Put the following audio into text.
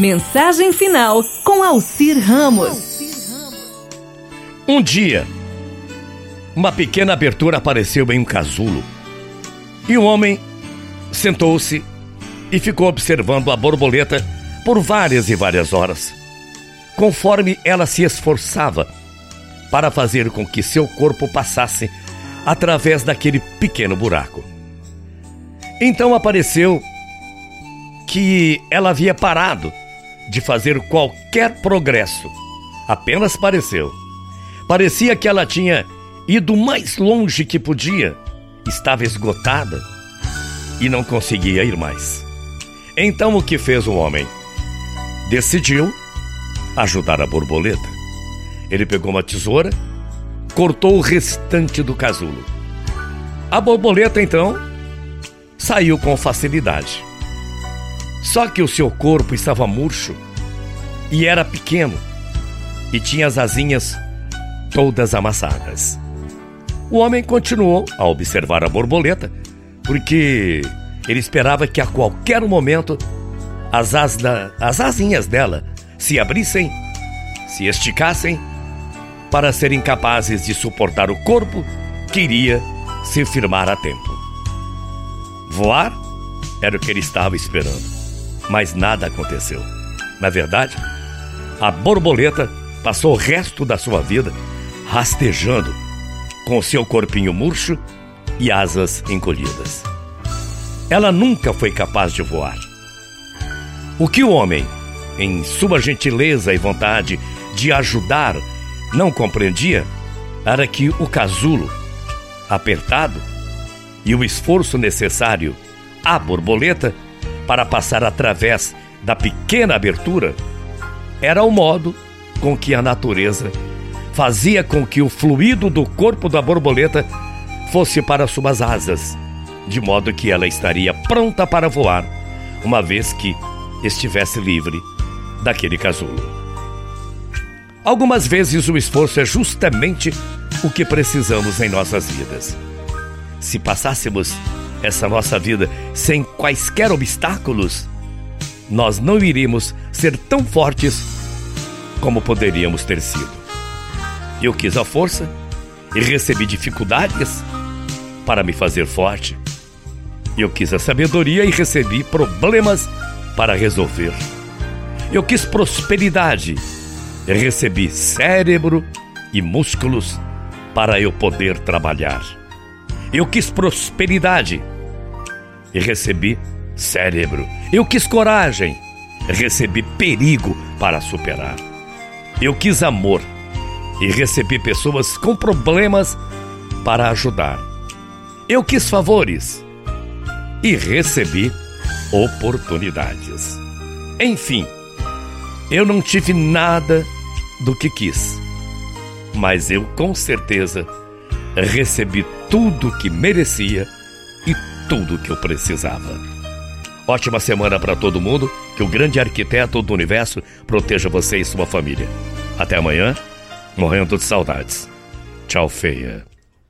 Mensagem final com Alcir Ramos. Um dia, uma pequena abertura apareceu em um casulo. E um homem sentou-se e ficou observando a borboleta por várias e várias horas, conforme ela se esforçava para fazer com que seu corpo passasse através daquele pequeno buraco. Então apareceu que ela havia parado de fazer qualquer progresso. Apenas pareceu. Parecia que ela tinha ido mais longe que podia, estava esgotada e não conseguia ir mais. Então o que fez o homem? Decidiu ajudar a borboleta. Ele pegou uma tesoura, cortou o restante do casulo. A borboleta então saiu com facilidade. Só que o seu corpo estava murcho e era pequeno e tinha as asinhas todas amassadas. O homem continuou a observar a borboleta porque ele esperava que a qualquer momento as, as as asinhas dela se abrissem, se esticassem, para serem capazes de suportar o corpo que iria se firmar a tempo. Voar era o que ele estava esperando mas nada aconteceu. Na verdade, a borboleta passou o resto da sua vida rastejando com seu corpinho murcho e asas encolhidas. Ela nunca foi capaz de voar. O que o homem, em sua gentileza e vontade de ajudar, não compreendia era que o casulo, apertado, e o esforço necessário à borboleta para passar através da pequena abertura era o modo com que a natureza fazia com que o fluido do corpo da borboleta fosse para suas asas, de modo que ela estaria pronta para voar, uma vez que estivesse livre daquele casulo. Algumas vezes o esforço é justamente o que precisamos em nossas vidas. Se passássemos essa nossa vida sem quaisquer obstáculos, nós não iríamos ser tão fortes como poderíamos ter sido. Eu quis a força e recebi dificuldades para me fazer forte. Eu quis a sabedoria e recebi problemas para resolver. Eu quis prosperidade e recebi cérebro e músculos para eu poder trabalhar. Eu quis prosperidade e recebi cérebro. Eu quis coragem, recebi perigo para superar. Eu quis amor e recebi pessoas com problemas para ajudar. Eu quis favores e recebi oportunidades. Enfim, eu não tive nada do que quis, mas eu com certeza recebi tudo que merecia e tudo que eu precisava. Ótima semana para todo mundo, que o grande arquiteto do universo proteja você e sua família. Até amanhã, morrendo de saudades. Tchau, feia.